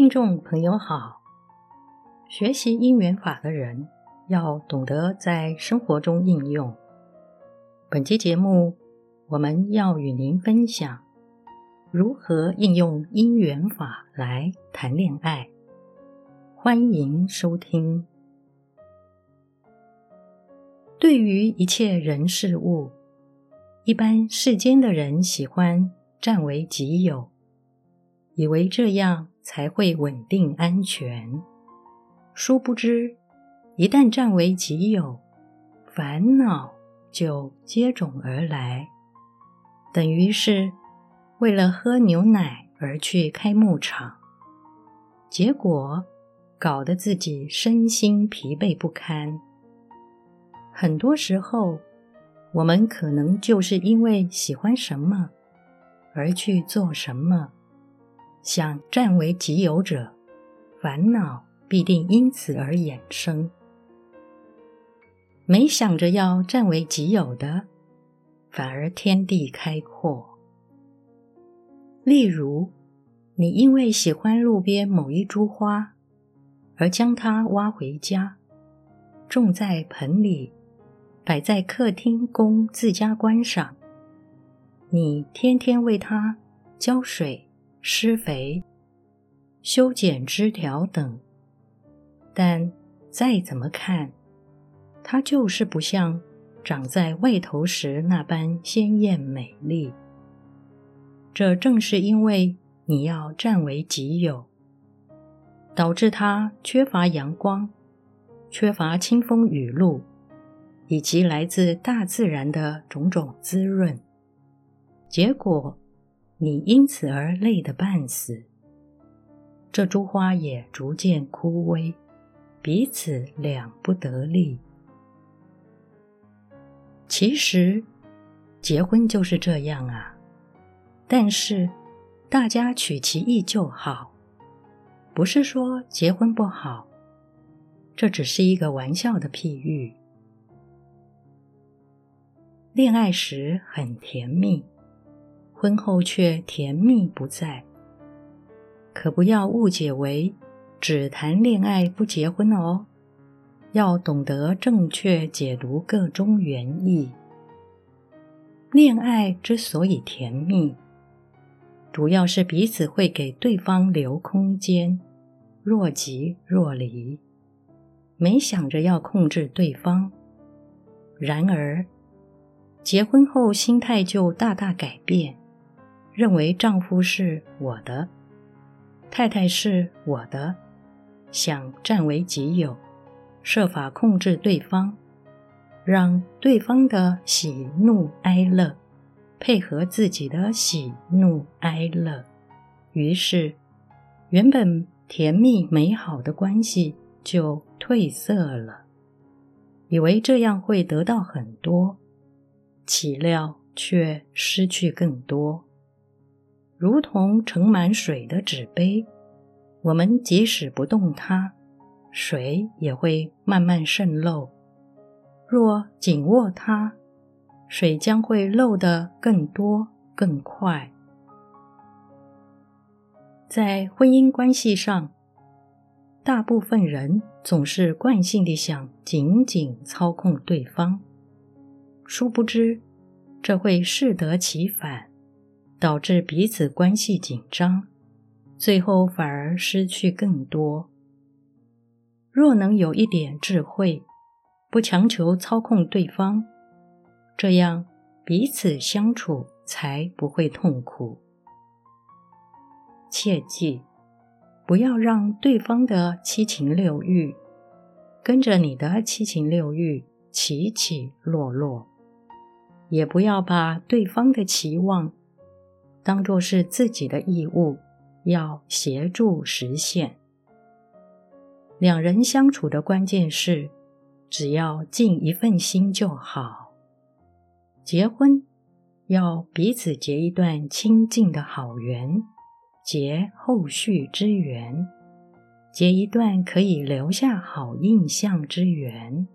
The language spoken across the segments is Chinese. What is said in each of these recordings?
听众朋友好，学习因缘法的人要懂得在生活中应用。本期节目，我们要与您分享如何应用因缘法来谈恋爱。欢迎收听。对于一切人事物，一般世间的人喜欢占为己有。以为这样才会稳定安全，殊不知，一旦占为己有，烦恼就接踵而来。等于是为了喝牛奶而去开牧场，结果搞得自己身心疲惫不堪。很多时候，我们可能就是因为喜欢什么而去做什么。想占为己有者，烦恼必定因此而衍生；没想着要占为己有的，反而天地开阔。例如，你因为喜欢路边某一株花，而将它挖回家，种在盆里，摆在客厅供自家观赏。你天天为它浇水。施肥、修剪枝条等，但再怎么看，它就是不像长在外头时那般鲜艳美丽。这正是因为你要占为己有，导致它缺乏阳光、缺乏清风雨露，以及来自大自然的种种滋润，结果，你因此而累得半死，这株花也逐渐枯萎，彼此两不得利。其实，结婚就是这样啊。但是，大家取其意就好，不是说结婚不好，这只是一个玩笑的譬喻。恋爱时很甜蜜。婚后却甜蜜不再，可不要误解为只谈恋爱不结婚哦。要懂得正确解读个中原意。恋爱之所以甜蜜，主要是彼此会给对方留空间，若即若离，没想着要控制对方。然而，结婚后心态就大大改变。认为丈夫是我的，太太是我的，想占为己有，设法控制对方，让对方的喜怒哀乐配合自己的喜怒哀乐，于是原本甜蜜美好的关系就褪色了。以为这样会得到很多，岂料却失去更多。如同盛满水的纸杯，我们即使不动它，水也会慢慢渗漏；若紧握它，水将会漏得更多更快。在婚姻关系上，大部分人总是惯性地想紧紧操控对方，殊不知这会适得其反。导致彼此关系紧张，最后反而失去更多。若能有一点智慧，不强求操控对方，这样彼此相处才不会痛苦。切记，不要让对方的七情六欲跟着你的七情六欲起起落落，也不要把对方的期望。当作是自己的义务，要协助实现。两人相处的关键是，只要尽一份心就好。结婚要彼此结一段亲近的好缘，结后续之缘，结一段可以留下好印象之缘，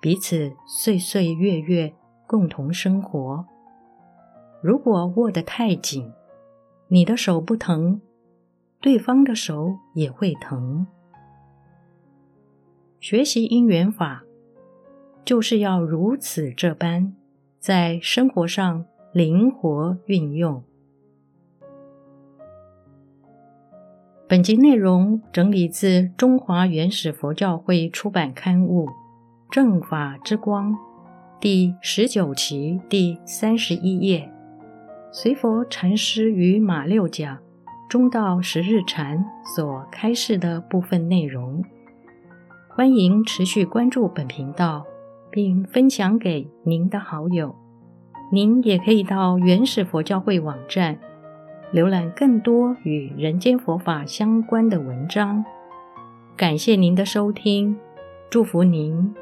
彼此岁岁月月共同生活。如果握得太紧，你的手不疼，对方的手也会疼。学习因缘法，就是要如此这般，在生活上灵活运用。本集内容整理自中华原始佛教会出版刊物《正法之光》第十九期第三十一页，随佛禅师与马六甲中道十日禅所开示的部分内容。欢迎持续关注本频道，并分享给您的好友。您也可以到原始佛教会网站。浏览更多与人间佛法相关的文章。感谢您的收听，祝福您